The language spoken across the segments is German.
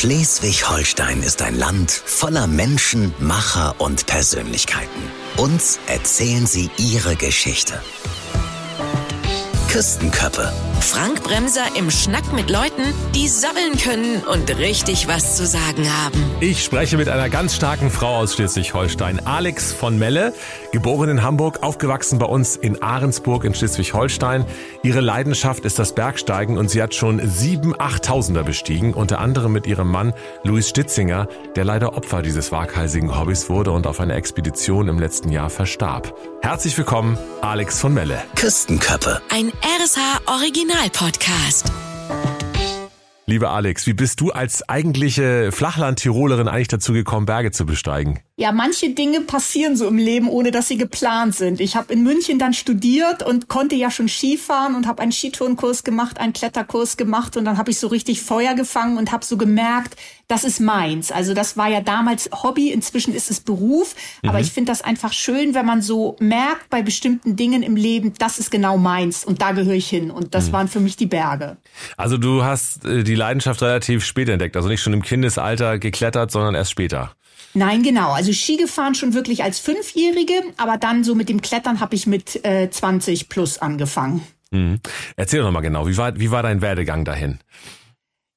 Schleswig-Holstein ist ein Land voller Menschen, Macher und Persönlichkeiten. Uns erzählen sie ihre Geschichte. Küstenköppe. Frank Bremser im Schnack mit Leuten, die sabbeln können und richtig was zu sagen haben. Ich spreche mit einer ganz starken Frau aus Schleswig-Holstein, Alex von Melle, geboren in Hamburg, aufgewachsen bei uns in Ahrensburg in Schleswig-Holstein. Ihre Leidenschaft ist das Bergsteigen und sie hat schon sieben Achttausender bestiegen, unter anderem mit ihrem Mann Luis Stitzinger, der leider Opfer dieses waghalsigen Hobbys wurde und auf einer Expedition im letzten Jahr verstarb. Herzlich willkommen, Alex von Melle. Küstenköppe. Ein RSH Original Podcast. Liebe Alex, wie bist du als eigentliche Flachland-Tirolerin eigentlich dazu gekommen, Berge zu besteigen? Ja, manche Dinge passieren so im Leben, ohne dass sie geplant sind. Ich habe in München dann studiert und konnte ja schon Skifahren und habe einen Skiturnkurs gemacht, einen Kletterkurs gemacht und dann habe ich so richtig Feuer gefangen und habe so gemerkt, das ist meins. Also das war ja damals Hobby, inzwischen ist es Beruf, aber mhm. ich finde das einfach schön, wenn man so merkt bei bestimmten Dingen im Leben, das ist genau meins und da gehöre ich hin und das mhm. waren für mich die Berge. Also du hast äh, die Leidenschaft relativ spät entdeckt, also nicht schon im Kindesalter geklettert, sondern erst später. Nein, genau. Also Ski gefahren schon wirklich als Fünfjährige, aber dann so mit dem Klettern habe ich mit äh, 20 plus angefangen. Mhm. Erzähl doch mal genau, wie war, wie war dein Werdegang dahin?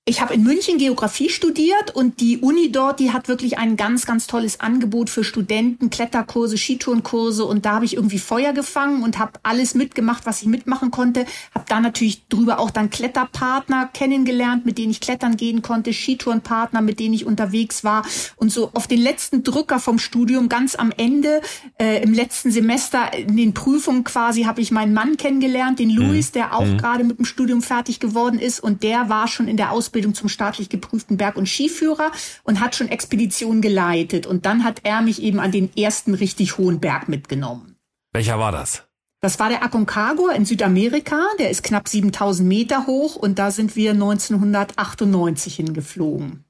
Ich habe in München Geografie studiert und die Uni dort, die hat wirklich ein ganz, ganz tolles Angebot für Studenten, Kletterkurse, Skitourenkurse und da habe ich irgendwie Feuer gefangen und habe alles mitgemacht, was ich mitmachen konnte. Habe da natürlich drüber auch dann Kletterpartner kennengelernt, mit denen ich klettern gehen konnte, Skitourenpartner, mit denen ich unterwegs war und so auf den letzten Drücker vom Studium, ganz am Ende, äh, im letzten Semester in den Prüfungen quasi, habe ich meinen Mann kennengelernt, den mhm. der auch mhm. gerade mit dem Studium fertig geworden ist und der war schon in der Ausbildung Ausbildung zum staatlich geprüften Berg- und Skiführer und hat schon Expeditionen geleitet. Und dann hat er mich eben an den ersten richtig hohen Berg mitgenommen. Welcher war das? Das war der Aconcagua in Südamerika. Der ist knapp 7000 Meter hoch und da sind wir 1998 hingeflogen.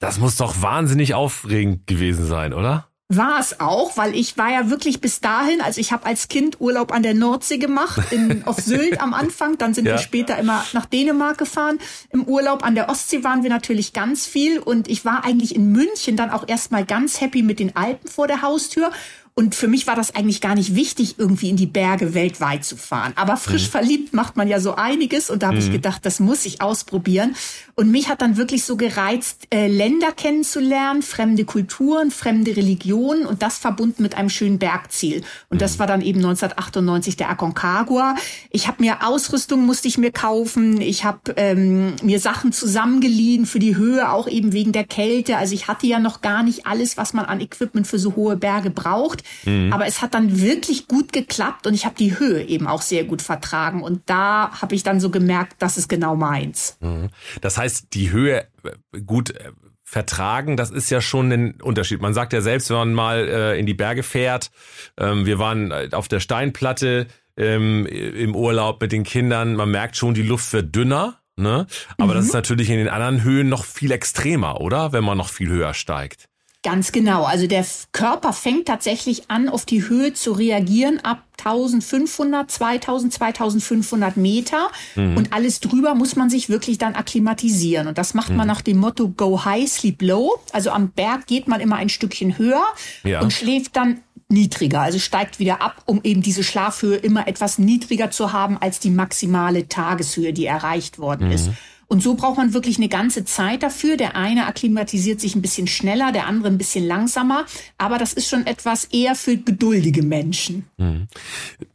Das muss doch wahnsinnig aufregend gewesen sein, oder? War es auch, weil ich war ja wirklich bis dahin, also ich habe als Kind Urlaub an der Nordsee gemacht, in, auf Sylt am Anfang, dann sind ja. wir später immer nach Dänemark gefahren. Im Urlaub an der Ostsee waren wir natürlich ganz viel und ich war eigentlich in München dann auch erstmal ganz happy mit den Alpen vor der Haustür und für mich war das eigentlich gar nicht wichtig, irgendwie in die Berge weltweit zu fahren. Aber frisch mhm. verliebt macht man ja so einiges und da habe mhm. ich gedacht, das muss ich ausprobieren. Und mich hat dann wirklich so gereizt, äh, Länder kennenzulernen, fremde Kulturen, fremde Religionen und das verbunden mit einem schönen Bergziel. Und mhm. das war dann eben 1998 der Aconcagua. Ich habe mir Ausrüstung musste ich mir kaufen. Ich habe ähm, mir Sachen zusammengeliehen für die Höhe, auch eben wegen der Kälte. Also ich hatte ja noch gar nicht alles, was man an Equipment für so hohe Berge braucht. Mhm. Aber es hat dann wirklich gut geklappt und ich habe die Höhe eben auch sehr gut vertragen. Und da habe ich dann so gemerkt, das ist genau meins. Mhm. Das heißt, die Höhe äh, gut äh, vertragen, das ist ja schon ein Unterschied. Man sagt ja selbst, wenn man mal äh, in die Berge fährt, ähm, wir waren äh, auf der Steinplatte ähm, im Urlaub mit den Kindern, man merkt schon, die Luft wird dünner. Ne? Aber mhm. das ist natürlich in den anderen Höhen noch viel extremer, oder? Wenn man noch viel höher steigt. Ganz genau. Also der Körper fängt tatsächlich an, auf die Höhe zu reagieren ab 1500, 2000, 2500 Meter. Mhm. Und alles drüber muss man sich wirklich dann akklimatisieren. Und das macht mhm. man nach dem Motto Go High, Sleep Low. Also am Berg geht man immer ein Stückchen höher ja. und schläft dann niedriger, also steigt wieder ab, um eben diese Schlafhöhe immer etwas niedriger zu haben als die maximale Tageshöhe, die erreicht worden mhm. ist. Und so braucht man wirklich eine ganze Zeit dafür. Der eine akklimatisiert sich ein bisschen schneller, der andere ein bisschen langsamer. Aber das ist schon etwas eher für geduldige Menschen. Mhm.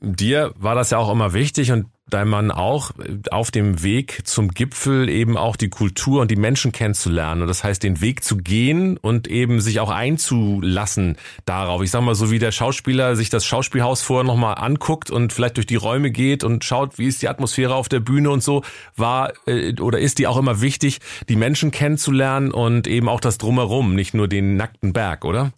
Dir war das ja auch immer wichtig und dein Mann auch auf dem Weg zum Gipfel eben auch die Kultur und die Menschen kennenzulernen. Und das heißt, den Weg zu gehen und eben sich auch einzulassen darauf. Ich sag mal, so wie der Schauspieler sich das Schauspielhaus vorher nochmal anguckt und vielleicht durch die Räume geht und schaut, wie ist die Atmosphäre auf der Bühne und so, war äh, oder ist die auch immer wichtig, die Menschen kennenzulernen und eben auch das Drumherum, nicht nur den nackten Berg, oder?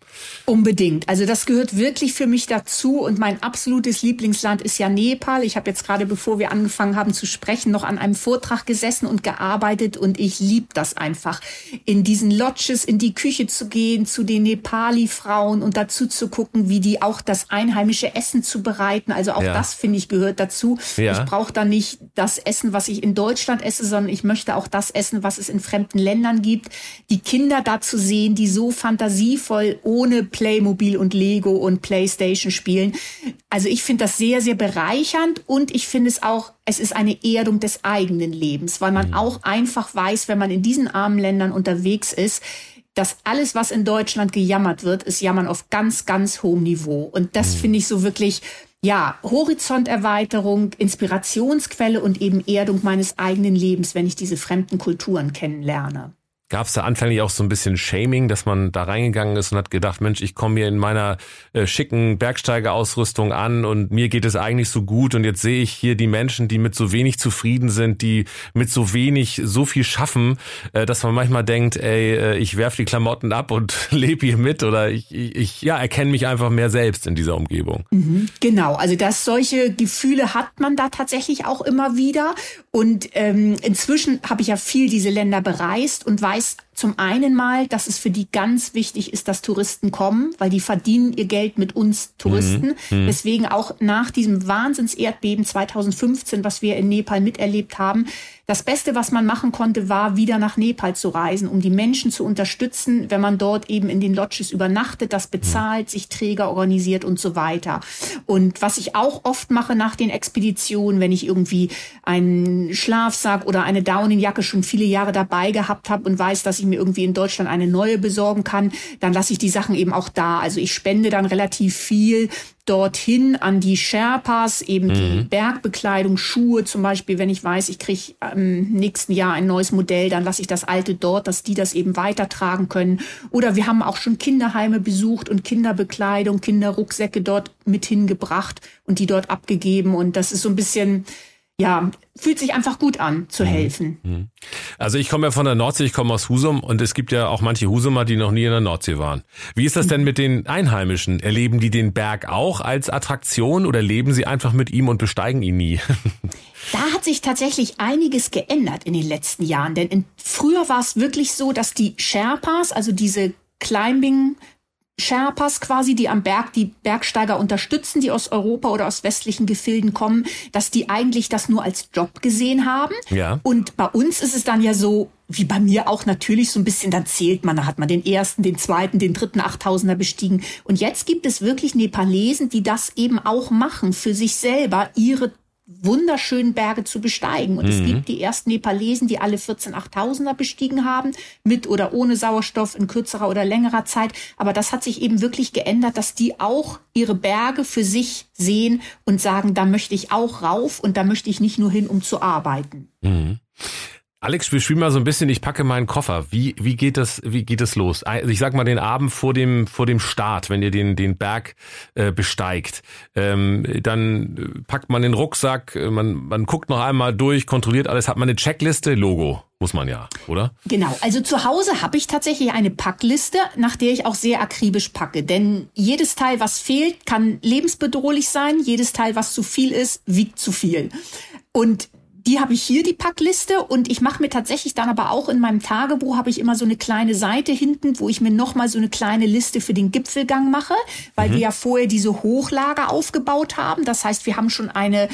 Unbedingt. Also das gehört wirklich für mich dazu und mein absolutes Lieblingsland ist ja Nepal. Ich habe jetzt gerade, bevor wir wir angefangen haben zu sprechen, noch an einem Vortrag gesessen und gearbeitet und ich lieb das einfach, in diesen Lodges in die Küche zu gehen, zu den Nepali-Frauen und dazu zu gucken, wie die auch das einheimische Essen zubereiten. Also auch ja. das, finde ich, gehört dazu. Ja. Ich brauche da nicht das Essen, was ich in Deutschland esse, sondern ich möchte auch das essen, was es in fremden Ländern gibt. Die Kinder da zu sehen, die so fantasievoll ohne Playmobil und Lego und Playstation spielen. Also ich finde das sehr, sehr bereichernd und ich finde es auch, es ist eine Erdung des eigenen Lebens, weil man mhm. auch einfach weiß, wenn man in diesen armen Ländern unterwegs ist, dass alles, was in Deutschland gejammert wird, ist Jammern auf ganz, ganz hohem Niveau. Und das mhm. finde ich so wirklich, ja, Horizonterweiterung, Inspirationsquelle und eben Erdung meines eigenen Lebens, wenn ich diese fremden Kulturen kennenlerne. Gab es da anfänglich auch so ein bisschen Shaming, dass man da reingegangen ist und hat gedacht, Mensch, ich komme hier in meiner äh, schicken Bergsteigerausrüstung an und mir geht es eigentlich so gut und jetzt sehe ich hier die Menschen, die mit so wenig zufrieden sind, die mit so wenig so viel schaffen, äh, dass man manchmal denkt, ey, äh, ich werf die Klamotten ab und lebe hier mit oder ich, ich, ja erkenne mich einfach mehr selbst in dieser Umgebung. Mhm, genau, also dass solche Gefühle hat man da tatsächlich auch immer wieder und ähm, inzwischen habe ich ja viel diese Länder bereist und weiß zum einen mal, dass es für die ganz wichtig ist, dass Touristen kommen, weil die verdienen ihr Geld mit uns Touristen. Mhm. mhm. Deswegen auch nach diesem Wahnsinns-Erdbeben 2015, was wir in Nepal miterlebt haben, das Beste, was man machen konnte, war, wieder nach Nepal zu reisen, um die Menschen zu unterstützen, wenn man dort eben in den Lodges übernachtet, das bezahlt, sich Träger organisiert und so weiter. Und was ich auch oft mache nach den Expeditionen, wenn ich irgendwie einen Schlafsack oder eine Daunenjacke schon viele Jahre dabei gehabt habe und weiß, dass ich mir irgendwie in Deutschland eine neue besorgen kann, dann lasse ich die Sachen eben auch da. Also ich spende dann relativ viel dorthin an die Sherpas, eben mhm. die Bergbekleidung, Schuhe zum Beispiel, wenn ich weiß, ich kriege im nächsten Jahr ein neues Modell, dann lasse ich das alte dort, dass die das eben weitertragen können. Oder wir haben auch schon Kinderheime besucht und Kinderbekleidung, Kinderrucksäcke dort mit hingebracht und die dort abgegeben. Und das ist so ein bisschen ja, fühlt sich einfach gut an, zu mhm. helfen. Mhm. Also ich komme ja von der Nordsee, ich komme aus Husum und es gibt ja auch manche Husumer, die noch nie in der Nordsee waren. Wie ist das denn mit den Einheimischen? Erleben die den Berg auch als Attraktion oder leben sie einfach mit ihm und besteigen ihn nie? Da hat sich tatsächlich einiges geändert in den letzten Jahren, denn in, früher war es wirklich so, dass die Sherpas, also diese Climbing Sherpas quasi, die am Berg die Bergsteiger unterstützen, die aus Europa oder aus westlichen Gefilden kommen, dass die eigentlich das nur als Job gesehen haben. Ja. Und bei uns ist es dann ja so, wie bei mir auch natürlich so ein bisschen, dann zählt man, da hat man den ersten, den zweiten, den dritten Achttausender bestiegen. Und jetzt gibt es wirklich Nepalesen, die das eben auch machen, für sich selber ihre wunderschönen Berge zu besteigen. Und mhm. es gibt die ersten Nepalesen, die alle 14 8000er bestiegen haben, mit oder ohne Sauerstoff in kürzerer oder längerer Zeit. Aber das hat sich eben wirklich geändert, dass die auch ihre Berge für sich sehen und sagen, da möchte ich auch rauf und da möchte ich nicht nur hin, um zu arbeiten. Mhm. Alex, beschrieb mal so ein bisschen, ich packe meinen Koffer. Wie, wie geht das, wie geht es los? Also ich sag mal den Abend vor dem, vor dem Start, wenn ihr den, den Berg äh, besteigt. Ähm, dann packt man den Rucksack, man, man guckt noch einmal durch, kontrolliert alles, hat man eine Checkliste, Logo. Muss man ja, oder? Genau. Also zu Hause habe ich tatsächlich eine Packliste, nach der ich auch sehr akribisch packe. Denn jedes Teil, was fehlt, kann lebensbedrohlich sein. Jedes Teil, was zu viel ist, wiegt zu viel. Und die habe ich hier, die Packliste. Und ich mache mir tatsächlich dann aber auch in meinem Tagebuch, habe ich immer so eine kleine Seite hinten, wo ich mir nochmal so eine kleine Liste für den Gipfelgang mache, weil mhm. wir ja vorher diese Hochlager aufgebaut haben. Das heißt, wir haben schon eine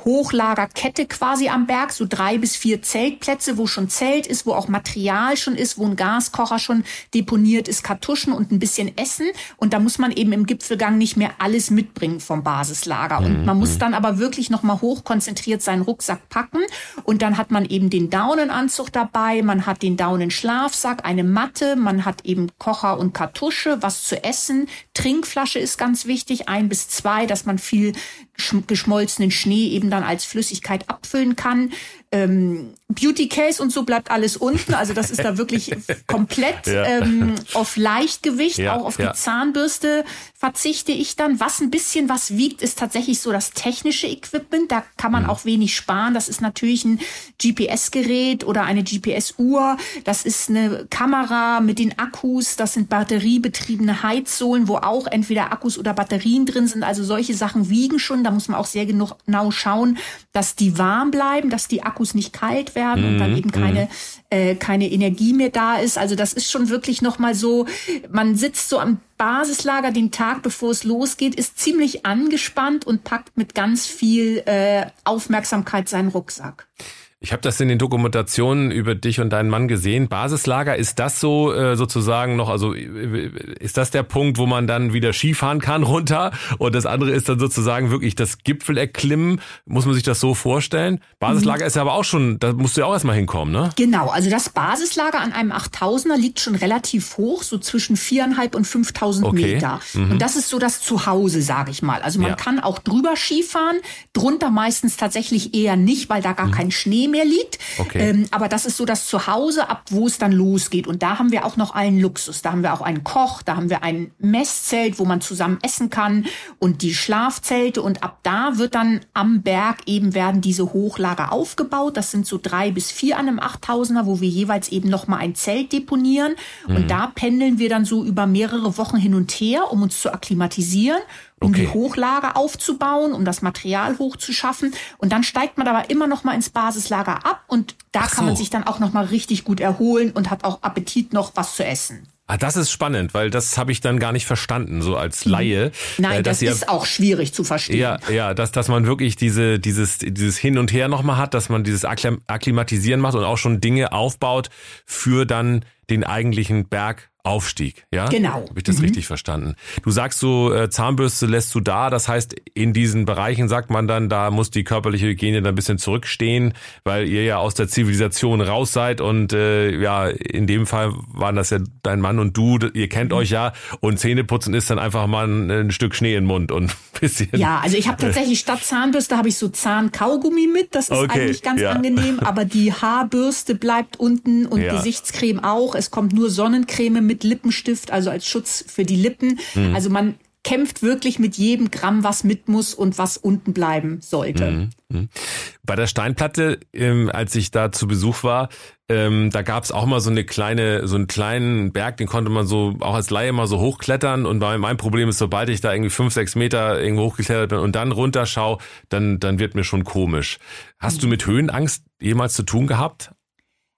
Hochlagerkette quasi am Berg, so drei bis vier Zeltplätze, wo schon Zelt ist, wo auch Material schon ist, wo ein Gaskocher schon deponiert ist, Kartuschen und ein bisschen Essen. Und da muss man eben im Gipfelgang nicht mehr alles mitbringen vom Basislager. Und man muss mhm. dann aber wirklich nochmal hochkonzentriert seinen Rucksack packen. Und dann hat man eben den Daunenanzug dabei, man hat den Daunenschlafsack, eine Matte, man hat eben Kocher und Kartusche, was zu essen. Trinkflasche ist ganz wichtig, ein bis zwei, dass man viel geschmolzenen Schnee eben dann als Flüssigkeit abfüllen kann. Ähm, Beauty Case und so bleibt alles unten. Also das ist da wirklich komplett ja. ähm, auf Leichtgewicht, ja, auch auf ja. die Zahnbürste verzichte ich dann. Was ein bisschen was wiegt, ist tatsächlich so das technische Equipment. Da kann man mhm. auch wenig sparen. Das ist natürlich ein GPS-Gerät oder eine GPS-Uhr. Das ist eine Kamera mit den Akkus. Das sind batteriebetriebene Heizsohlen, wo auch entweder Akkus oder Batterien drin sind. Also solche Sachen wiegen schon. Da muss man auch sehr genau schauen, dass die warm bleiben, dass die Akkus nicht kalt werden und dann mhm. eben keine, mhm. äh, keine Energie mehr da ist. Also das ist schon wirklich nochmal so, man sitzt so am Basislager den Tag, bevor es losgeht, ist ziemlich angespannt und packt mit ganz viel äh, Aufmerksamkeit seinen Rucksack. Ich habe das in den Dokumentationen über dich und deinen Mann gesehen. Basislager, ist das so äh, sozusagen noch, also äh, ist das der Punkt, wo man dann wieder Skifahren kann runter? Und das andere ist dann sozusagen wirklich das Gipfel erklimmen. Muss man sich das so vorstellen? Basislager mhm. ist ja aber auch schon, da musst du ja auch erstmal hinkommen, ne? Genau, also das Basislager an einem 8000er liegt schon relativ hoch, so zwischen viereinhalb und 5000 okay. Meter. Mhm. Und das ist so das Zuhause, sage ich mal. Also man ja. kann auch drüber Skifahren, drunter meistens tatsächlich eher nicht, weil da gar mhm. kein Schnee mehr liegt. Okay. Ähm, aber das ist so das Zuhause, ab wo es dann losgeht. Und da haben wir auch noch allen Luxus. Da haben wir auch einen Koch, da haben wir ein Messzelt, wo man zusammen essen kann und die Schlafzelte. Und ab da wird dann am Berg eben werden diese Hochlager aufgebaut. Das sind so drei bis vier an einem 8000er, wo wir jeweils eben noch mal ein Zelt deponieren. Mhm. Und da pendeln wir dann so über mehrere Wochen hin und her, um uns zu akklimatisieren um okay. die Hochlager aufzubauen, um das Material hochzuschaffen. Und dann steigt man aber immer noch mal ins Basislager ab und da so. kann man sich dann auch noch mal richtig gut erholen und hat auch Appetit noch was zu essen. Ah, das ist spannend, weil das habe ich dann gar nicht verstanden, so als mhm. Laie. Nein, äh, das ihr, ist auch schwierig zu verstehen. Ja, ja, dass, dass man wirklich diese, dieses, dieses Hin und Her nochmal hat, dass man dieses Akklimatisieren macht und auch schon Dinge aufbaut für dann den eigentlichen Berg Aufstieg, ja? Genau. Habe ich das mhm. richtig verstanden? Du sagst so, äh, Zahnbürste lässt du da, das heißt, in diesen Bereichen sagt man dann, da muss die körperliche Hygiene dann ein bisschen zurückstehen, weil ihr ja aus der Zivilisation raus seid und äh, ja, in dem Fall waren das ja dein Mann und du, ihr kennt mhm. euch ja und Zähneputzen ist dann einfach mal ein, ein Stück Schnee im Mund und ein bisschen. Ja, also ich habe tatsächlich statt Zahnbürste habe ich so Zahnkaugummi mit, das ist okay, eigentlich ganz ja. angenehm, aber die Haarbürste bleibt unten und ja. Gesichtscreme auch, es kommt nur Sonnencreme mit mit Lippenstift, also als Schutz für die Lippen. Mhm. Also man kämpft wirklich mit jedem Gramm, was mit muss und was unten bleiben sollte. Mhm. Bei der Steinplatte, ähm, als ich da zu Besuch war, ähm, da gab es auch mal so eine kleine, so einen kleinen Berg, den konnte man so auch als Laie mal so hochklettern. Und mein Problem ist, sobald ich da irgendwie fünf, sechs Meter irgendwo hochgeklettert bin und dann runterschau, dann dann wird mir schon komisch. Hast du mit Höhenangst jemals zu tun gehabt?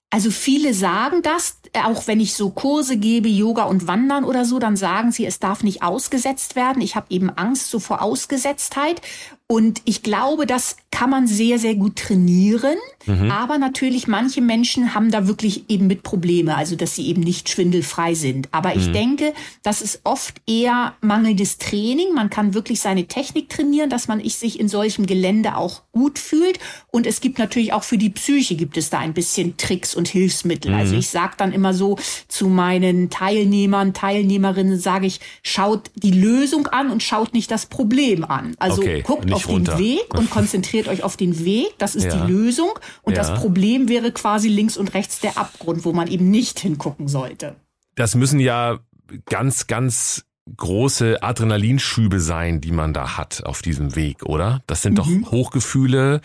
Also viele sagen das, auch wenn ich so Kurse gebe, Yoga und Wandern oder so, dann sagen sie, es darf nicht ausgesetzt werden. Ich habe eben Angst so vor Ausgesetztheit. Und ich glaube, das kann man sehr, sehr gut trainieren. Mhm. Aber natürlich, manche Menschen haben da wirklich eben mit Probleme, also dass sie eben nicht schwindelfrei sind. Aber ich mhm. denke, das ist oft eher mangelndes Training. Man kann wirklich seine Technik trainieren, dass man sich in solchem Gelände auch gut fühlt. Und es gibt natürlich auch für die Psyche gibt es da ein bisschen Tricks und Hilfsmittel. Also mhm. Also ich sage dann immer so zu meinen Teilnehmern, Teilnehmerinnen, sage ich, schaut die Lösung an und schaut nicht das Problem an. Also okay, guckt auf runter. den Weg und konzentriert euch auf den Weg. Das ist ja. die Lösung. Und ja. das Problem wäre quasi links und rechts der Abgrund, wo man eben nicht hingucken sollte. Das müssen ja ganz, ganz große Adrenalinschübe sein, die man da hat auf diesem Weg, oder? Das sind mhm. doch Hochgefühle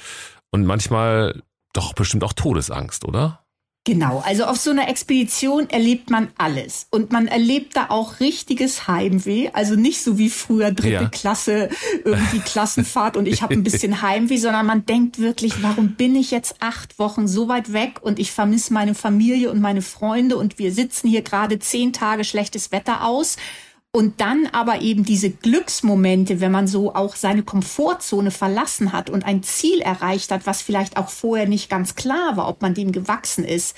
und manchmal doch bestimmt auch Todesangst, oder? Genau, also auf so einer Expedition erlebt man alles. Und man erlebt da auch richtiges Heimweh, also nicht so wie früher dritte ja. Klasse, irgendwie Klassenfahrt und ich habe ein bisschen Heimweh, sondern man denkt wirklich, warum bin ich jetzt acht Wochen so weit weg und ich vermisse meine Familie und meine Freunde und wir sitzen hier gerade zehn Tage schlechtes Wetter aus und dann aber eben diese Glücksmomente, wenn man so auch seine Komfortzone verlassen hat und ein Ziel erreicht hat, was vielleicht auch vorher nicht ganz klar war, ob man dem gewachsen ist,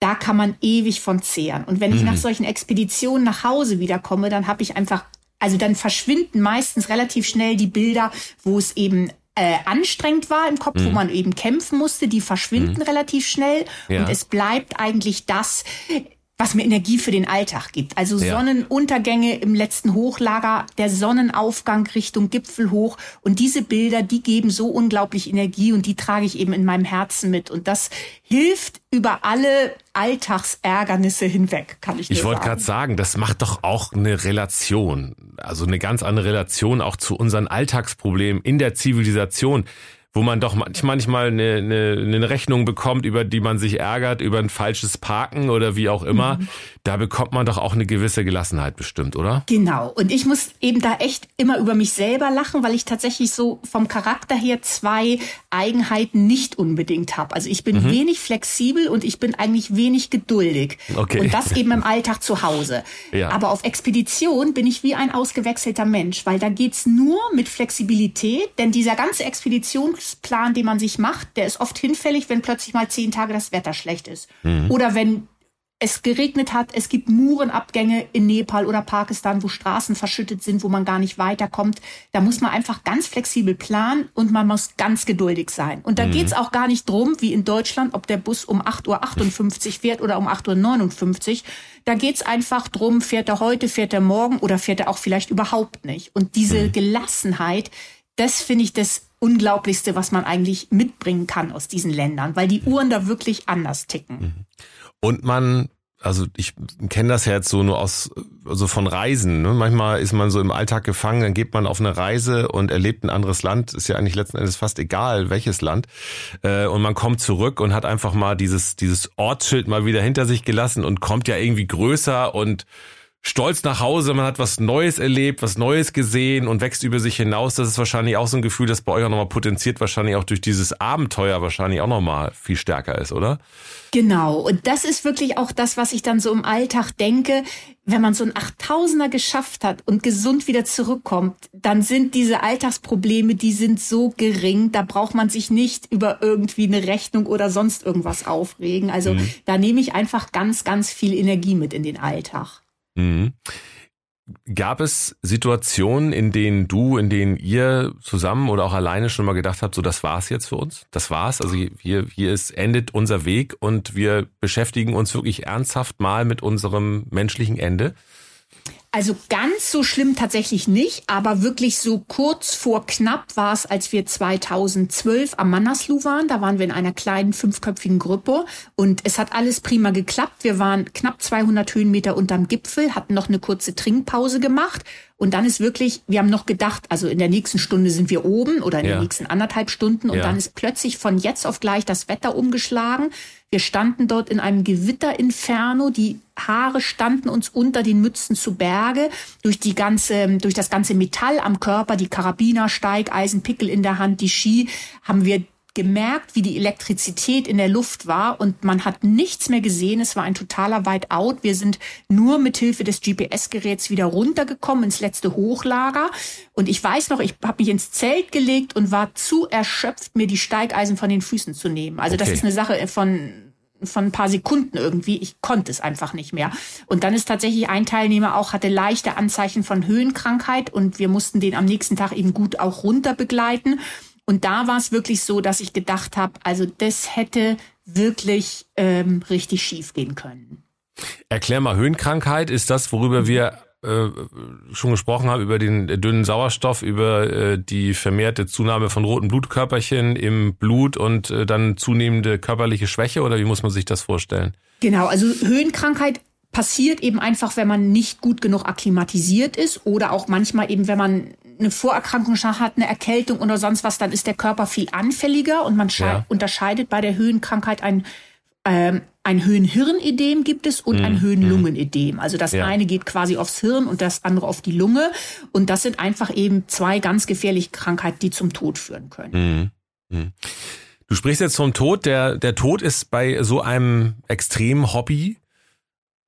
da kann man ewig von zehren. Und wenn mhm. ich nach mhm. solchen Expeditionen nach Hause wiederkomme, dann habe ich einfach, also dann verschwinden meistens relativ schnell die Bilder, wo es eben äh, anstrengend war im Kopf, mhm. wo man eben kämpfen musste, die verschwinden mhm. relativ schnell. Ja. Und es bleibt eigentlich das, was mir Energie für den Alltag gibt. Also ja. Sonnenuntergänge im letzten Hochlager, der Sonnenaufgang Richtung Gipfel hoch. Und diese Bilder, die geben so unglaublich Energie und die trage ich eben in meinem Herzen mit. Und das hilft über alle Alltagsärgernisse hinweg, kann ich nur Ich wollte gerade sagen, das macht doch auch eine Relation, also eine ganz andere Relation auch zu unseren Alltagsproblemen in der Zivilisation wo man doch manchmal eine, eine, eine Rechnung bekommt, über die man sich ärgert, über ein falsches Parken oder wie auch immer. Mhm. Da bekommt man doch auch eine gewisse Gelassenheit bestimmt, oder? Genau. Und ich muss eben da echt immer über mich selber lachen, weil ich tatsächlich so vom Charakter her zwei Eigenheiten nicht unbedingt habe. Also ich bin mhm. wenig flexibel und ich bin eigentlich wenig geduldig. Okay. Und das eben im Alltag zu Hause. Ja. Aber auf Expedition bin ich wie ein ausgewechselter Mensch, weil da geht's nur mit Flexibilität, denn dieser ganze Expedition Trainingsplan, den man sich macht, der ist oft hinfällig, wenn plötzlich mal zehn Tage das Wetter schlecht ist. Mhm. Oder wenn es geregnet hat, es gibt Murenabgänge in Nepal oder Pakistan, wo Straßen verschüttet sind, wo man gar nicht weiterkommt. Da muss man einfach ganz flexibel planen und man muss ganz geduldig sein. Und da mhm. geht es auch gar nicht drum, wie in Deutschland, ob der Bus um 8.58 Uhr fährt oder um 8.59 Uhr. Da geht es einfach drum, fährt er heute, fährt er morgen oder fährt er auch vielleicht überhaupt nicht. Und diese mhm. Gelassenheit, das finde ich das Unglaublichste, was man eigentlich mitbringen kann aus diesen Ländern, weil die Uhren da wirklich anders ticken. Mhm. Und man also ich kenne das ja jetzt so nur aus also von Reisen. Ne? Manchmal ist man so im Alltag gefangen, dann geht man auf eine Reise und erlebt ein anderes Land. Ist ja eigentlich letzten Endes fast egal, welches Land. Äh, und man kommt zurück und hat einfach mal dieses dieses Ortsschild mal wieder hinter sich gelassen und kommt ja irgendwie größer und stolz nach Hause, man hat was Neues erlebt, was Neues gesehen und wächst über sich hinaus. Das ist wahrscheinlich auch so ein Gefühl, das bei euch auch nochmal potenziert, wahrscheinlich auch durch dieses Abenteuer wahrscheinlich auch nochmal viel stärker ist, oder? Genau. Und das ist wirklich auch das, was ich dann so im Alltag denke. Wenn man so ein Achttausender geschafft hat und gesund wieder zurückkommt, dann sind diese Alltagsprobleme, die sind so gering, da braucht man sich nicht über irgendwie eine Rechnung oder sonst irgendwas aufregen. Also mhm. da nehme ich einfach ganz, ganz viel Energie mit in den Alltag. Mhm. Gab es Situationen, in denen du, in denen ihr zusammen oder auch alleine schon mal gedacht habt, so das war's jetzt für uns? Das war's. Also hier, hier ist, endet unser Weg und wir beschäftigen uns wirklich ernsthaft mal mit unserem menschlichen Ende? Also ganz so schlimm tatsächlich nicht, aber wirklich so kurz vor knapp war es, als wir 2012 am Manaslu waren. Da waren wir in einer kleinen fünfköpfigen Gruppe und es hat alles prima geklappt. Wir waren knapp 200 Höhenmeter unterm Gipfel, hatten noch eine kurze Trinkpause gemacht und dann ist wirklich, wir haben noch gedacht, also in der nächsten Stunde sind wir oben oder in ja. den nächsten anderthalb Stunden und ja. dann ist plötzlich von jetzt auf gleich das Wetter umgeschlagen. Wir standen dort in einem Gewitterinferno, die Haare standen uns unter den Mützen zu Berge, durch die ganze, durch das ganze Metall am Körper, die Karabiner, Steigeisen, Pickel in der Hand, die Ski, haben wir gemerkt, wie die Elektrizität in der Luft war und man hat nichts mehr gesehen. Es war ein totaler Whiteout. Wir sind nur mit Hilfe des GPS-Geräts wieder runtergekommen ins letzte Hochlager. Und ich weiß noch, ich habe mich ins Zelt gelegt und war zu erschöpft, mir die Steigeisen von den Füßen zu nehmen. Also okay. das ist eine Sache von von ein paar Sekunden irgendwie. Ich konnte es einfach nicht mehr. Und dann ist tatsächlich ein Teilnehmer auch, hatte leichte Anzeichen von Höhenkrankheit und wir mussten den am nächsten Tag eben gut auch runter begleiten. Und da war es wirklich so, dass ich gedacht habe, also das hätte wirklich ähm, richtig schief gehen können. Erklär mal, Höhenkrankheit ist das, worüber wir äh, schon gesprochen haben, über den dünnen Sauerstoff, über äh, die vermehrte Zunahme von roten Blutkörperchen im Blut und äh, dann zunehmende körperliche Schwäche oder wie muss man sich das vorstellen? Genau, also Höhenkrankheit passiert eben einfach, wenn man nicht gut genug akklimatisiert ist oder auch manchmal eben, wenn man eine Vorerkrankung hat, eine Erkältung oder sonst was, dann ist der Körper viel anfälliger und man ja. unterscheidet bei der Höhenkrankheit ein ähm, ein Höhenhirnedem gibt es und mm, ein Höhenlungenedem. Also das ja. eine geht quasi aufs Hirn und das andere auf die Lunge. Und das sind einfach eben zwei ganz gefährliche Krankheiten, die zum Tod führen können. Mm, mm. Du sprichst jetzt vom Tod. Der, der Tod ist bei so einem extremen Hobby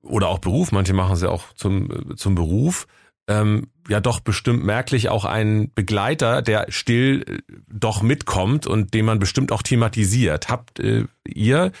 oder auch Beruf, manche machen es ja auch zum, zum Beruf, ähm, ja doch bestimmt merklich auch ein Begleiter, der still äh, doch mitkommt und den man bestimmt auch thematisiert. Habt äh, ihr,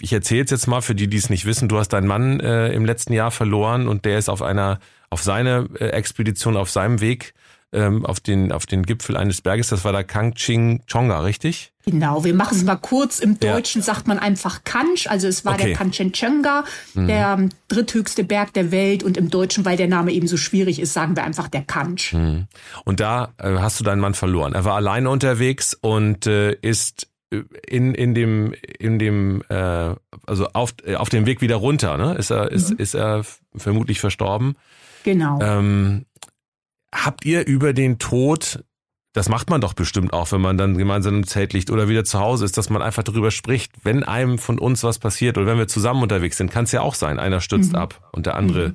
ich erzähle es jetzt mal für die, die es nicht wissen, du hast deinen Mann äh, im letzten Jahr verloren und der ist auf einer, auf seine äh, Expedition, auf seinem Weg ähm, auf den auf den Gipfel eines Berges. Das war der Kangching Chonga, richtig? Genau, wir machen es mal kurz. Im Deutschen ja. sagt man einfach Kanch, also es war okay. der Kanchenjunga, mhm. der dritthöchste Berg der Welt und im Deutschen, weil der Name eben so schwierig ist, sagen wir einfach der Kanch. Mhm. Und da äh, hast du deinen Mann verloren. Er war alleine unterwegs und äh, ist äh, in in dem in dem äh, also auf äh, auf dem Weg wieder runter, ne? Ist er ist mhm. ist er vermutlich verstorben. Genau. Ähm, habt ihr über den Tod das macht man doch bestimmt auch, wenn man dann gemeinsam im Zelt liegt oder wieder zu Hause ist, dass man einfach darüber spricht. Wenn einem von uns was passiert oder wenn wir zusammen unterwegs sind, kann es ja auch sein, einer stürzt mhm. ab und der andere mhm.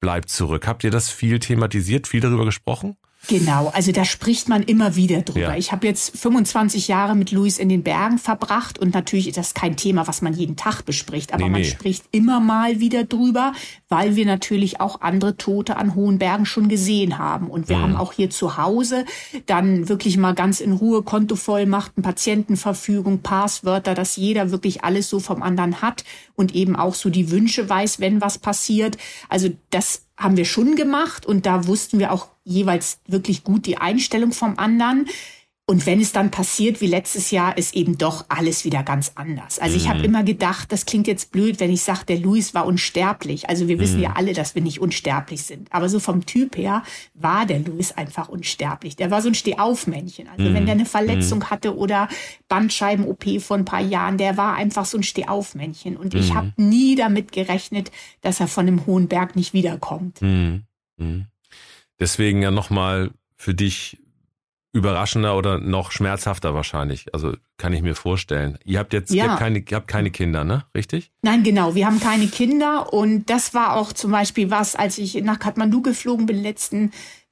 bleibt zurück. Habt ihr das viel thematisiert, viel darüber gesprochen? Genau, also da spricht man immer wieder drüber. Ja. Ich habe jetzt 25 Jahre mit Luis in den Bergen verbracht und natürlich ist das kein Thema, was man jeden Tag bespricht, aber nee, man nee. spricht immer mal wieder drüber, weil wir natürlich auch andere Tote an hohen Bergen schon gesehen haben und wir mhm. haben auch hier zu Hause dann wirklich mal ganz in Ruhe Kontovollmachten, Patientenverfügung, Passwörter, dass jeder wirklich alles so vom anderen hat und eben auch so die Wünsche weiß, wenn was passiert. Also das haben wir schon gemacht und da wussten wir auch jeweils wirklich gut die Einstellung vom anderen. Und wenn es dann passiert wie letztes Jahr, ist eben doch alles wieder ganz anders. Also ich habe mhm. immer gedacht, das klingt jetzt blöd, wenn ich sage, der Luis war unsterblich. Also wir wissen mhm. ja alle, dass wir nicht unsterblich sind. Aber so vom Typ her war der Luis einfach unsterblich. Der war so ein Stehaufmännchen. Also mhm. wenn der eine Verletzung mhm. hatte oder Bandscheiben-OP vor ein paar Jahren, der war einfach so ein Stehaufmännchen. Und ich mhm. habe nie damit gerechnet, dass er von einem hohen Berg nicht wiederkommt. Deswegen ja nochmal für dich überraschender oder noch schmerzhafter wahrscheinlich. Also kann ich mir vorstellen. Ihr habt jetzt ja. ihr habt keine, ihr habt keine Kinder, ne? Richtig? Nein, genau. Wir haben keine Kinder und das war auch zum Beispiel was, als ich nach Kathmandu geflogen bin letzten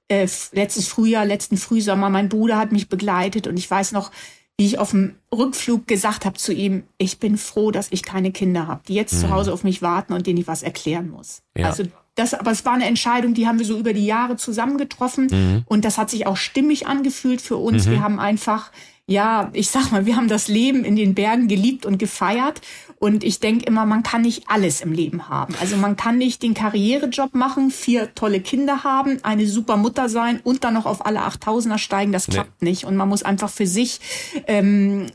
äh, letztes Frühjahr, letzten Frühsommer. Mein Bruder hat mich begleitet und ich weiß noch, wie ich auf dem Rückflug gesagt habe zu ihm, ich bin froh, dass ich keine Kinder habe, die jetzt mhm. zu Hause auf mich warten und denen ich was erklären muss. Ja. Also das, aber es war eine Entscheidung, die haben wir so über die Jahre zusammengetroffen mhm. und das hat sich auch stimmig angefühlt für uns. Mhm. Wir haben einfach, ja, ich sag mal, wir haben das Leben in den Bergen geliebt und gefeiert und ich denke immer, man kann nicht alles im Leben haben. Also man kann nicht den Karrierejob machen, vier tolle Kinder haben, eine super Mutter sein und dann noch auf alle Achttausender steigen. Das klappt nee. nicht und man muss einfach für sich ähm,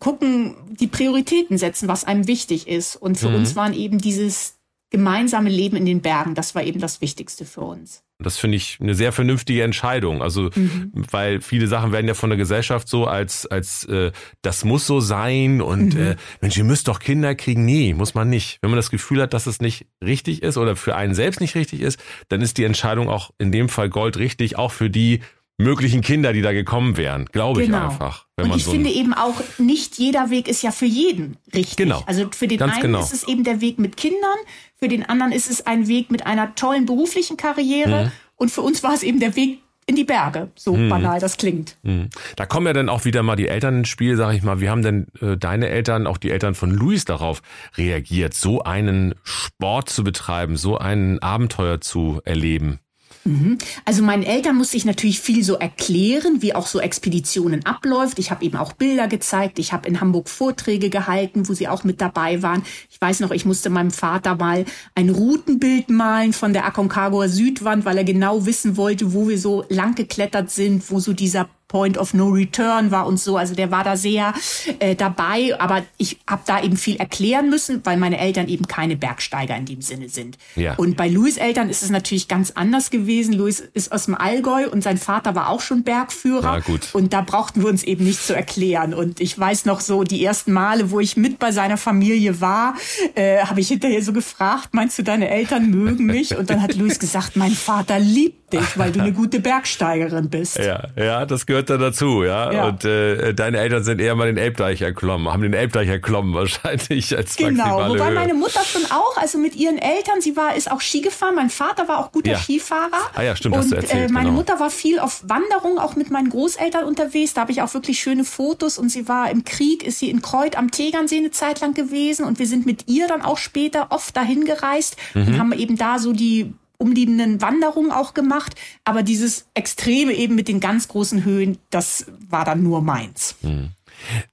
gucken, die Prioritäten setzen, was einem wichtig ist. Und für mhm. uns waren eben dieses gemeinsame Leben in den Bergen, das war eben das Wichtigste für uns. Das finde ich eine sehr vernünftige Entscheidung. Also, mhm. weil viele Sachen werden ja von der Gesellschaft so als, als äh, das muss so sein und mhm. äh, Mensch, ihr müsst doch Kinder kriegen. Nee, muss man nicht. Wenn man das Gefühl hat, dass es nicht richtig ist oder für einen selbst nicht richtig ist, dann ist die Entscheidung auch in dem Fall goldrichtig, auch für die möglichen Kinder, die da gekommen wären, glaube genau. ich einfach. und ich so finde eben auch, nicht jeder Weg ist ja für jeden richtig. Genau. Also für den Ganz einen genau. ist es eben der Weg mit Kindern, für den anderen ist es ein Weg mit einer tollen beruflichen Karriere mhm. und für uns war es eben der Weg in die Berge, so mhm. banal das klingt. Mhm. Da kommen ja dann auch wieder mal die Eltern ins Spiel, sag ich mal. Wie haben denn äh, deine Eltern, auch die Eltern von Luis darauf reagiert, so einen Sport zu betreiben, so ein Abenteuer zu erleben? Mhm. Also meinen Eltern musste ich natürlich viel so erklären, wie auch so Expeditionen abläuft. Ich habe eben auch Bilder gezeigt. Ich habe in Hamburg Vorträge gehalten, wo sie auch mit dabei waren. Ich weiß noch, ich musste meinem Vater mal ein Routenbild malen von der Aconcagua Südwand, weil er genau wissen wollte, wo wir so lang geklettert sind, wo so dieser Point of No Return war und so. Also der war da sehr äh, dabei, aber ich habe da eben viel erklären müssen, weil meine Eltern eben keine Bergsteiger in dem Sinne sind. Ja. Und bei Louis Eltern ist es natürlich ganz anders gewesen. Louis ist aus dem Allgäu und sein Vater war auch schon Bergführer. Ja, gut. Und da brauchten wir uns eben nicht zu erklären. Und ich weiß noch so, die ersten Male, wo ich mit bei seiner Familie war, äh, habe ich hinterher so gefragt, meinst du, deine Eltern mögen mich? Und dann hat Louis gesagt, mein Vater liebt dich, weil du eine gute Bergsteigerin bist. Ja, ja, das gehört da dazu, ja. ja. Und äh, deine Eltern sind eher mal den Elbdeich erklommen, haben den Elbdeich erklommen wahrscheinlich als Genau, wobei Höhe. meine Mutter schon auch, also mit ihren Eltern, sie war ist auch Ski gefahren, mein Vater war auch guter ja. Skifahrer. Ah ja, stimmt, und, hast du erzählt. Äh, meine genau. Mutter war viel auf Wanderung, auch mit meinen Großeltern unterwegs. Da habe ich auch wirklich schöne Fotos und sie war im Krieg, ist sie in Kreuth am Tegernsee eine Zeit lang gewesen und wir sind mit ihr dann auch später oft dahin gereist mhm. und haben eben da so die umliegenden Wanderungen auch gemacht. Aber dieses Extreme eben mit den ganz großen Höhen, das war dann nur meins. Hm.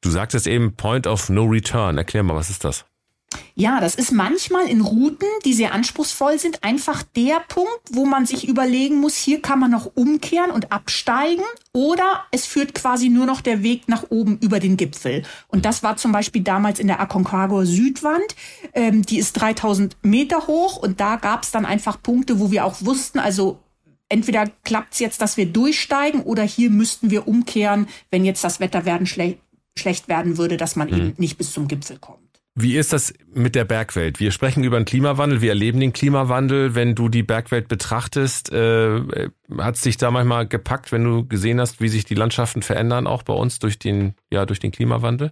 Du sagtest eben Point of No Return. Erklär mal, was ist das? Ja, das ist manchmal in Routen, die sehr anspruchsvoll sind, einfach der Punkt, wo man sich überlegen muss, hier kann man noch umkehren und absteigen oder es führt quasi nur noch der Weg nach oben über den Gipfel. Und das war zum Beispiel damals in der Aconcagua Südwand. Ähm, die ist 3000 Meter hoch und da gab es dann einfach Punkte, wo wir auch wussten, also entweder klappt es jetzt, dass wir durchsteigen oder hier müssten wir umkehren, wenn jetzt das Wetter werden schle schlecht werden würde, dass man mhm. eben nicht bis zum Gipfel kommt. Wie ist das mit der Bergwelt? Wir sprechen über den Klimawandel, wir erleben den Klimawandel. Wenn du die Bergwelt betrachtest, äh, hat es dich da manchmal gepackt, wenn du gesehen hast, wie sich die Landschaften verändern, auch bei uns durch den, ja, durch den Klimawandel?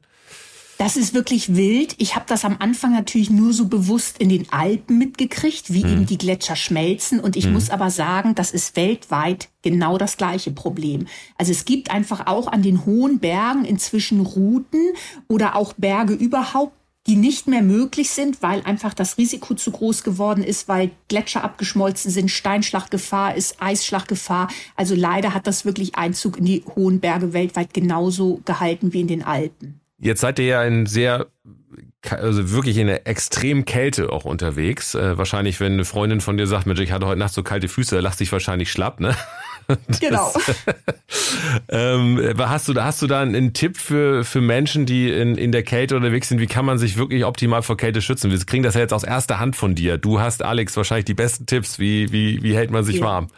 Das ist wirklich wild. Ich habe das am Anfang natürlich nur so bewusst in den Alpen mitgekriegt, wie mhm. eben die Gletscher schmelzen. Und ich mhm. muss aber sagen, das ist weltweit genau das gleiche Problem. Also es gibt einfach auch an den hohen Bergen inzwischen Routen oder auch Berge überhaupt, die nicht mehr möglich sind, weil einfach das Risiko zu groß geworden ist, weil Gletscher abgeschmolzen sind, Steinschlaggefahr ist, Eisschlaggefahr. Also leider hat das wirklich Einzug in die hohen Berge weltweit genauso gehalten wie in den Alpen. Jetzt seid ihr ja in sehr, also wirklich in einer extremen Kälte auch unterwegs. Äh, wahrscheinlich, wenn eine Freundin von dir sagt, Mensch, ich hatte heute Nacht so kalte Füße, lacht dich wahrscheinlich schlapp, ne? Genau. ähm, hast du, hast du da einen Tipp für, für Menschen, die in, in der Kälte unterwegs sind? Wie kann man sich wirklich optimal vor Kälte schützen? Wir kriegen das ja jetzt aus erster Hand von dir. Du hast, Alex, wahrscheinlich die besten Tipps. Wie, wie, wie hält man sich ja. warm?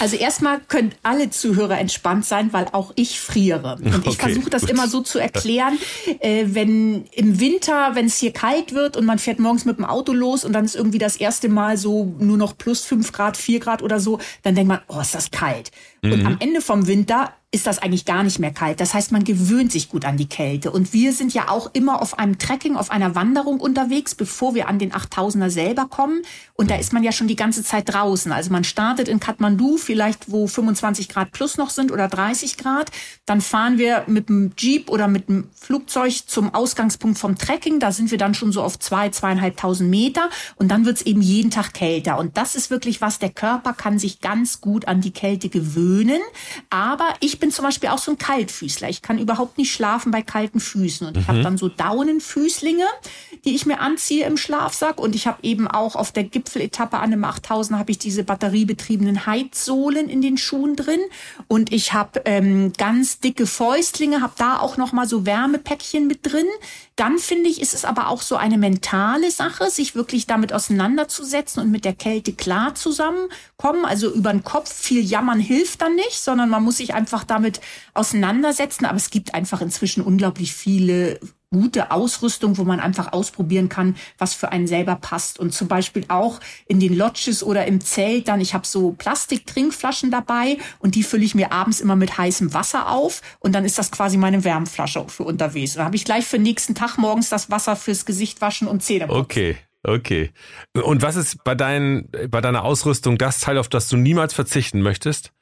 Also erstmal können alle Zuhörer entspannt sein, weil auch ich friere. Und okay, ich versuche das gut. immer so zu erklären, äh, wenn im Winter, wenn es hier kalt wird und man fährt morgens mit dem Auto los und dann ist irgendwie das erste Mal so nur noch plus fünf Grad, vier Grad oder so, dann denkt man, oh, ist das kalt. Mhm. Und am Ende vom Winter ist das eigentlich gar nicht mehr kalt. Das heißt, man gewöhnt sich gut an die Kälte. Und wir sind ja auch immer auf einem Trekking, auf einer Wanderung unterwegs, bevor wir an den 8000er selber kommen. Und da ist man ja schon die ganze Zeit draußen. Also man startet in Kathmandu, vielleicht wo 25 Grad plus noch sind oder 30 Grad. Dann fahren wir mit dem Jeep oder mit dem Flugzeug zum Ausgangspunkt vom Trekking. Da sind wir dann schon so auf zwei, zweieinhalbtausend Meter. Und dann wird's eben jeden Tag kälter. Und das ist wirklich was, der Körper kann sich ganz gut an die Kälte gewöhnen. Aber ich bin zum Beispiel auch so ein Kaltfüßler. Ich kann überhaupt nicht schlafen bei kalten Füßen. Und ich habe mhm. dann so Daunenfüßlinge, die ich mir anziehe im Schlafsack. Und ich habe eben auch auf der Gipfeletappe an dem 8000 habe ich diese batteriebetriebenen Heizsohlen in den Schuhen drin. Und ich habe ähm, ganz dicke Fäustlinge, habe da auch noch mal so Wärmepäckchen mit drin. Dann finde ich, ist es aber auch so eine mentale Sache, sich wirklich damit auseinanderzusetzen und mit der Kälte klar zusammenkommen. Also über den Kopf viel jammern hilft dann nicht, sondern man muss sich einfach damit auseinandersetzen. Aber es gibt einfach inzwischen unglaublich viele gute Ausrüstung, wo man einfach ausprobieren kann, was für einen selber passt. Und zum Beispiel auch in den Lodges oder im Zelt dann, ich habe so Plastiktrinkflaschen dabei und die fülle ich mir abends immer mit heißem Wasser auf und dann ist das quasi meine Wärmflasche für unterwegs. Dann habe ich gleich für den nächsten Tag morgens das Wasser fürs Gesicht waschen und Zähne putzen. Okay. Okay. Und was ist bei, dein, bei deiner Ausrüstung das Teil, auf das du niemals verzichten möchtest?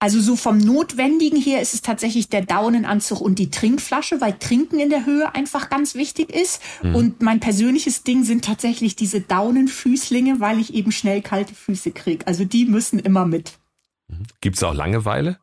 Also so vom Notwendigen her ist es tatsächlich der Daunenanzug und die Trinkflasche, weil Trinken in der Höhe einfach ganz wichtig ist. Mhm. Und mein persönliches Ding sind tatsächlich diese Daunenfüßlinge, weil ich eben schnell kalte Füße kriege. Also die müssen immer mit. Mhm. Gibt es auch Langeweile?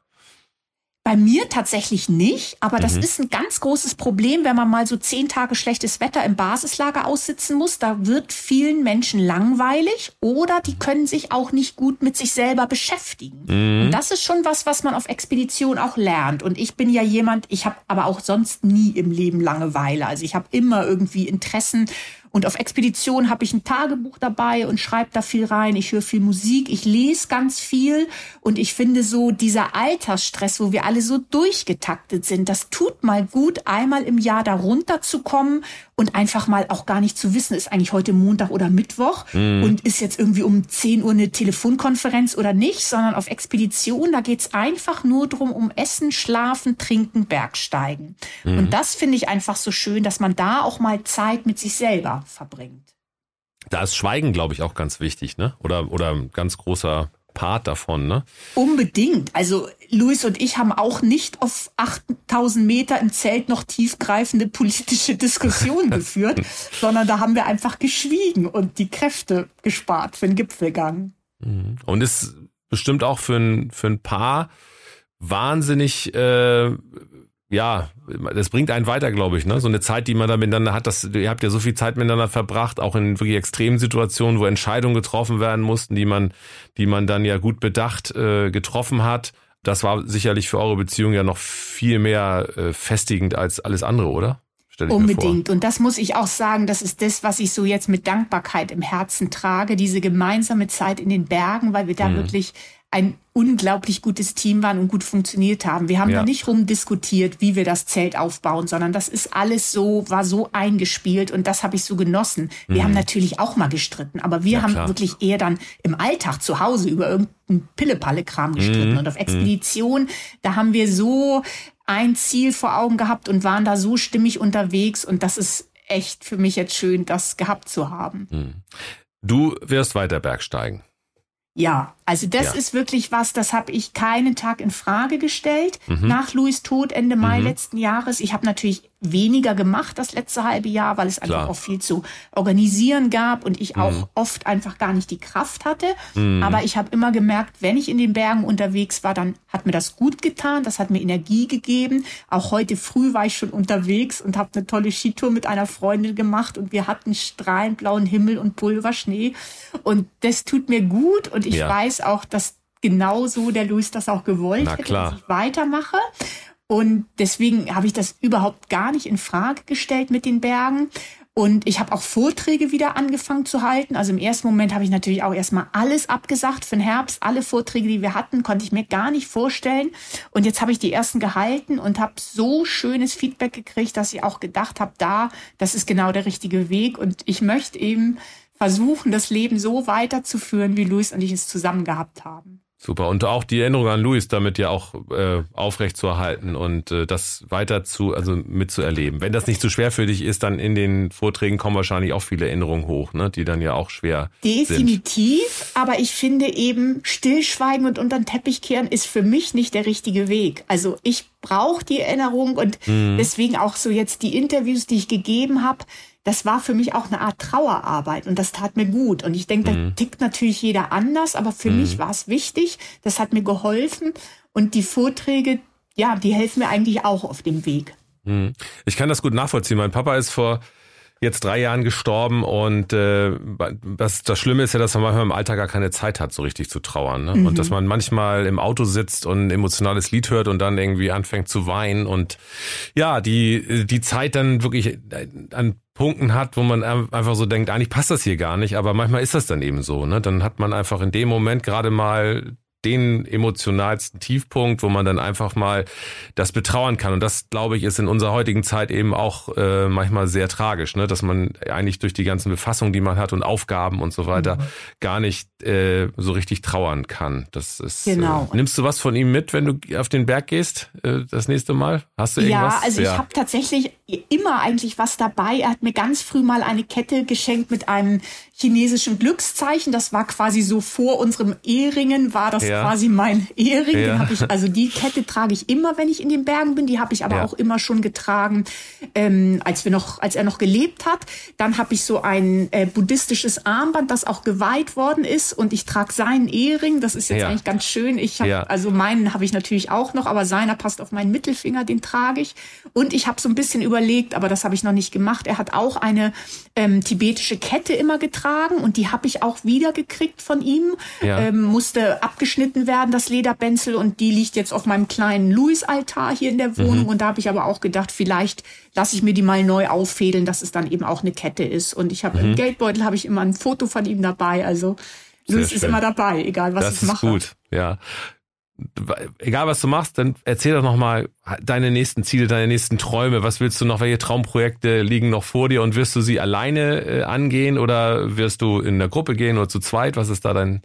Bei mir tatsächlich nicht, aber das mhm. ist ein ganz großes Problem, wenn man mal so zehn Tage schlechtes Wetter im Basislager aussitzen muss. Da wird vielen Menschen langweilig oder die können sich auch nicht gut mit sich selber beschäftigen. Mhm. Und das ist schon was, was man auf Expedition auch lernt. Und ich bin ja jemand, ich habe aber auch sonst nie im Leben Langeweile. Also ich habe immer irgendwie Interessen und auf Expedition habe ich ein Tagebuch dabei und schreibe da viel rein. Ich höre viel Musik, ich lese ganz viel. Und ich finde so dieser Altersstress, wo wir alle so durchgetaktet sind, das tut mal gut, einmal im Jahr da runterzukommen und einfach mal auch gar nicht zu wissen, ist eigentlich heute Montag oder Mittwoch mhm. und ist jetzt irgendwie um 10 Uhr eine Telefonkonferenz oder nicht, sondern auf Expedition, da geht's einfach nur drum um Essen, Schlafen, Trinken, Bergsteigen. Mhm. Und das finde ich einfach so schön, dass man da auch mal Zeit mit sich selber verbringt. Da ist Schweigen, glaube ich, auch ganz wichtig, ne? Oder, oder ein ganz großer Part davon, ne? Unbedingt. Also Luis und ich haben auch nicht auf 8000 Meter im Zelt noch tiefgreifende politische Diskussionen geführt, sondern da haben wir einfach geschwiegen und die Kräfte gespart für den Gipfelgang. Mhm. Und ist bestimmt auch für ein, für ein Paar wahnsinnig äh, ja, das bringt einen weiter, glaube ich, ne? So eine Zeit, die man da miteinander hat, das, ihr habt ja so viel Zeit miteinander verbracht, auch in wirklich extremen Situationen, wo Entscheidungen getroffen werden mussten, die man, die man dann ja gut bedacht äh, getroffen hat. Das war sicherlich für eure Beziehung ja noch viel mehr äh, festigend als alles andere, oder? Unbedingt. Und das muss ich auch sagen, das ist das, was ich so jetzt mit Dankbarkeit im Herzen trage, diese gemeinsame Zeit in den Bergen, weil wir da mhm. wirklich ein unglaublich gutes Team waren und gut funktioniert haben. Wir haben ja. da nicht rumdiskutiert, wie wir das Zelt aufbauen, sondern das ist alles so, war so eingespielt und das habe ich so genossen. Wir mhm. haben natürlich auch mal gestritten, aber wir ja, haben klar. wirklich eher dann im Alltag zu Hause über irgendeinen Pille-Palle-Kram gestritten. Mhm. Und auf mhm. Expedition, mhm. da haben wir so ein Ziel vor Augen gehabt und waren da so stimmig unterwegs und das ist echt für mich jetzt schön, das gehabt zu haben. Mhm. Du wirst weiter Bergsteigen. Ja, also das ja. ist wirklich was, das habe ich keinen Tag in Frage gestellt. Mhm. Nach Louis Tod Ende Mai mhm. letzten Jahres. Ich habe natürlich weniger gemacht das letzte halbe Jahr, weil es einfach Klar. auch viel zu organisieren gab und ich auch mhm. oft einfach gar nicht die Kraft hatte. Mhm. Aber ich habe immer gemerkt, wenn ich in den Bergen unterwegs war, dann hat mir das gut getan, das hat mir Energie gegeben. Auch heute früh war ich schon unterwegs und habe eine tolle Skitour mit einer Freundin gemacht und wir hatten strahlend blauen Himmel und Pulverschnee und das tut mir gut und ich ja. weiß auch, dass genauso der Luis das auch gewollt Na, hätte, dass ich weitermache. Und deswegen habe ich das überhaupt gar nicht in Frage gestellt mit den Bergen. Und ich habe auch Vorträge wieder angefangen zu halten. Also im ersten Moment habe ich natürlich auch erstmal alles abgesagt für den Herbst. Alle Vorträge, die wir hatten, konnte ich mir gar nicht vorstellen. Und jetzt habe ich die ersten gehalten und habe so schönes Feedback gekriegt, dass ich auch gedacht habe, da, das ist genau der richtige Weg. Und ich möchte eben versuchen, das Leben so weiterzuführen, wie Luis und ich es zusammen gehabt haben. Super. Und auch die Erinnerung an Luis damit ja auch äh, aufrecht zu erhalten und äh, das weiter zu, also mitzuerleben. Wenn das nicht zu so schwer für dich ist, dann in den Vorträgen kommen wahrscheinlich auch viele Erinnerungen hoch, ne, die dann ja auch schwer Definitiv, sind. aber ich finde eben, stillschweigen und unter den Teppich kehren ist für mich nicht der richtige Weg. Also ich brauche die Erinnerung und mhm. deswegen auch so jetzt die Interviews, die ich gegeben habe, das war für mich auch eine Art Trauerarbeit und das tat mir gut. Und ich denke, mhm. da tickt natürlich jeder anders, aber für mhm. mich war es wichtig. Das hat mir geholfen und die Vorträge, ja, die helfen mir eigentlich auch auf dem Weg. Mhm. Ich kann das gut nachvollziehen. Mein Papa ist vor jetzt drei Jahren gestorben und äh, das, das Schlimme ist ja, dass man manchmal im Alltag gar keine Zeit hat, so richtig zu trauern. Ne? Mhm. Und dass man manchmal im Auto sitzt und ein emotionales Lied hört und dann irgendwie anfängt zu weinen und ja, die, die Zeit dann wirklich an Punkten hat, wo man einfach so denkt, eigentlich passt das hier gar nicht, aber manchmal ist das dann eben so. Ne? Dann hat man einfach in dem Moment gerade mal den emotionalsten Tiefpunkt, wo man dann einfach mal das betrauern kann. Und das, glaube ich, ist in unserer heutigen Zeit eben auch äh, manchmal sehr tragisch, ne? dass man eigentlich durch die ganzen Befassungen, die man hat und Aufgaben und so weiter, mhm. gar nicht äh, so richtig trauern kann. Das ist. Genau. Äh, nimmst du was von ihm mit, wenn du auf den Berg gehst äh, das nächste Mal? Hast du irgendwas? Ja, also ja. ich habe tatsächlich immer eigentlich was dabei. Er hat mir ganz früh mal eine Kette geschenkt mit einem chinesischen Glückszeichen. Das war quasi so vor unserem Eheringen, war das ja. Quasi mein Ehering. Ja. Ich, also die Kette trage ich immer, wenn ich in den Bergen bin. Die habe ich aber ja. auch immer schon getragen, ähm, als wir noch, als er noch gelebt hat. Dann habe ich so ein äh, buddhistisches Armband, das auch geweiht worden ist, und ich trage seinen Ehering. Das ist jetzt eigentlich ganz schön. Ich habe, also meinen habe ich natürlich auch noch, aber seiner passt auf meinen Mittelfinger, den trage ich. Und ich habe so ein bisschen überlegt, aber das habe ich noch nicht gemacht. Er hat auch eine ähm, tibetische Kette immer getragen und die habe ich auch wieder gekriegt von ihm. Ja. Ähm, musste abgeschnitten werden, das Lederbenzel, und die liegt jetzt auf meinem kleinen Louis-Altar hier in der Wohnung. Mhm. Und da habe ich aber auch gedacht, vielleicht lasse ich mir die mal neu auffädeln, dass es dann eben auch eine Kette ist. Und ich habe mhm. im Geldbeutel habe ich immer ein Foto von ihm dabei. Also Louis ist immer dabei, egal was das ich mache. Das ist gut, ja egal was du machst, dann erzähl doch nochmal deine nächsten Ziele, deine nächsten Träume. Was willst du noch? Welche Traumprojekte liegen noch vor dir und wirst du sie alleine äh, angehen oder wirst du in der Gruppe gehen oder zu zweit? Was ist da dein,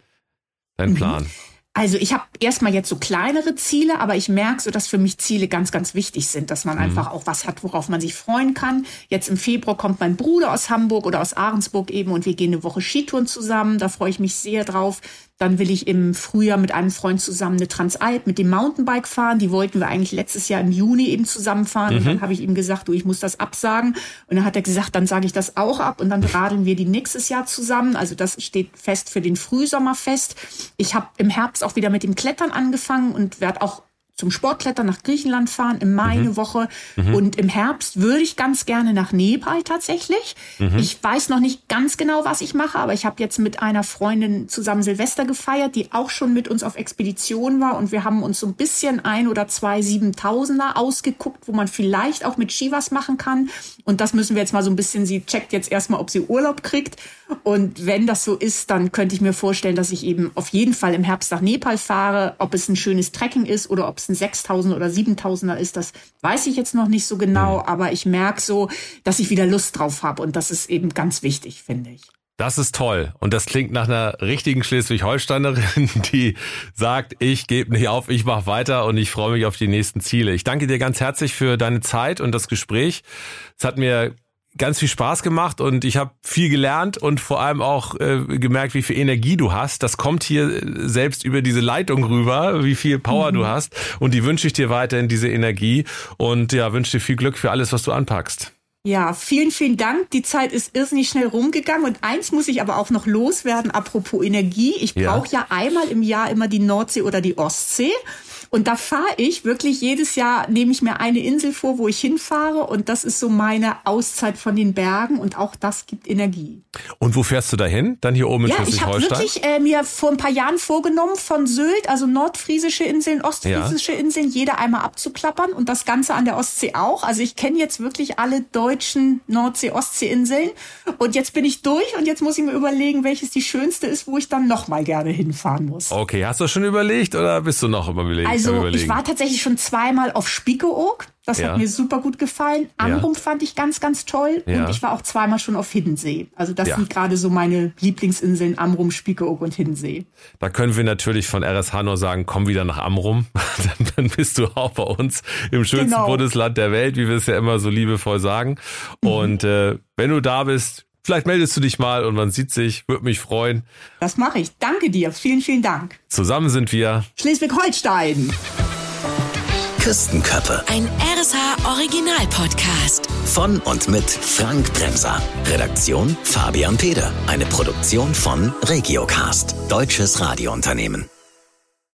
dein mhm. Plan? Mhm. Also ich habe erstmal jetzt so kleinere Ziele, aber ich merke so, dass für mich Ziele ganz, ganz wichtig sind, dass man mhm. einfach auch was hat, worauf man sich freuen kann. Jetzt im Februar kommt mein Bruder aus Hamburg oder aus Ahrensburg eben und wir gehen eine Woche Skitouren zusammen. Da freue ich mich sehr drauf. Dann will ich im Frühjahr mit einem Freund zusammen eine Transalp mit dem Mountainbike fahren. Die wollten wir eigentlich letztes Jahr im Juni eben zusammenfahren. Mhm. Und dann habe ich ihm gesagt, du, ich muss das absagen. Und dann hat er gesagt, dann sage ich das auch ab und dann radeln wir die nächstes Jahr zusammen. Also das steht fest für den Frühsommer fest. Ich habe im Herbst auch wieder mit dem Klettern angefangen und werde auch zum Sportklettern nach Griechenland fahren, im Mai mhm. eine Woche. Mhm. Und im Herbst würde ich ganz gerne nach Nepal tatsächlich. Mhm. Ich weiß noch nicht ganz genau, was ich mache, aber ich habe jetzt mit einer Freundin zusammen Silvester gefeiert, die auch schon mit uns auf Expedition war. Und wir haben uns so ein bisschen ein oder zwei Siebentausender ausgeguckt, wo man vielleicht auch mit Ski was machen kann. Und das müssen wir jetzt mal so ein bisschen, sie checkt jetzt erstmal, ob sie Urlaub kriegt. Und wenn das so ist, dann könnte ich mir vorstellen, dass ich eben auf jeden Fall im Herbst nach Nepal fahre. Ob es ein schönes Trekking ist oder ob es ein 6000 oder 7000er ist, das weiß ich jetzt noch nicht so genau. Mhm. Aber ich merke so, dass ich wieder Lust drauf habe. Und das ist eben ganz wichtig, finde ich. Das ist toll. Und das klingt nach einer richtigen Schleswig-Holsteinerin, die sagt, ich gebe nicht auf, ich mache weiter und ich freue mich auf die nächsten Ziele. Ich danke dir ganz herzlich für deine Zeit und das Gespräch. Es hat mir ganz viel Spaß gemacht und ich habe viel gelernt und vor allem auch äh, gemerkt, wie viel Energie du hast. Das kommt hier äh, selbst über diese Leitung rüber, wie viel Power mhm. du hast. Und die wünsche ich dir weiterhin, diese Energie. Und ja, wünsche dir viel Glück für alles, was du anpackst. Ja, vielen, vielen Dank. Die Zeit ist irrsinnig schnell rumgegangen. Und eins muss ich aber auch noch loswerden, apropos Energie. Ich brauche ja. ja einmal im Jahr immer die Nordsee oder die Ostsee. Und da fahre ich wirklich jedes Jahr, nehme ich mir eine Insel vor, wo ich hinfahre. Und das ist so meine Auszeit von den Bergen. Und auch das gibt Energie. Und wo fährst du dahin? Dann hier oben in ja, Schleswig-Holstein? Ich habe wirklich äh, mir vor ein paar Jahren vorgenommen, von Sylt, also nordfriesische Inseln, ostfriesische ja. Inseln, jeder einmal abzuklappern. Und das Ganze an der Ostsee auch. Also ich kenne jetzt wirklich alle deutschen Nordsee-Ostsee-Inseln. Und jetzt bin ich durch und jetzt muss ich mir überlegen, welches die schönste ist, wo ich dann noch mal gerne hinfahren muss. Okay, hast du schon überlegt oder bist du noch überlegen? Also ich war tatsächlich schon zweimal auf Spiekeroog. Das ja. hat mir super gut gefallen. Amrum ja. fand ich ganz, ganz toll. Ja. Und ich war auch zweimal schon auf Hiddensee. Also das sind gerade so meine Lieblingsinseln, Amrum, Spiekeroog und Hiddensee. Da können wir natürlich von RSH nur sagen, komm wieder nach Amrum. dann, dann bist du auch bei uns im schönsten genau. Bundesland der Welt, wie wir es ja immer so liebevoll sagen. Mhm. Und äh, wenn du da bist, Vielleicht meldest du dich mal und man sieht sich, würde mich freuen. Das mache ich. Danke dir. Vielen, vielen Dank. Zusammen sind wir Schleswig-Holstein. Küstenköppe. Ein RSH Original Podcast. Von und mit Frank Bremser. Redaktion Fabian Peder. Eine Produktion von Regiocast. Deutsches Radiounternehmen.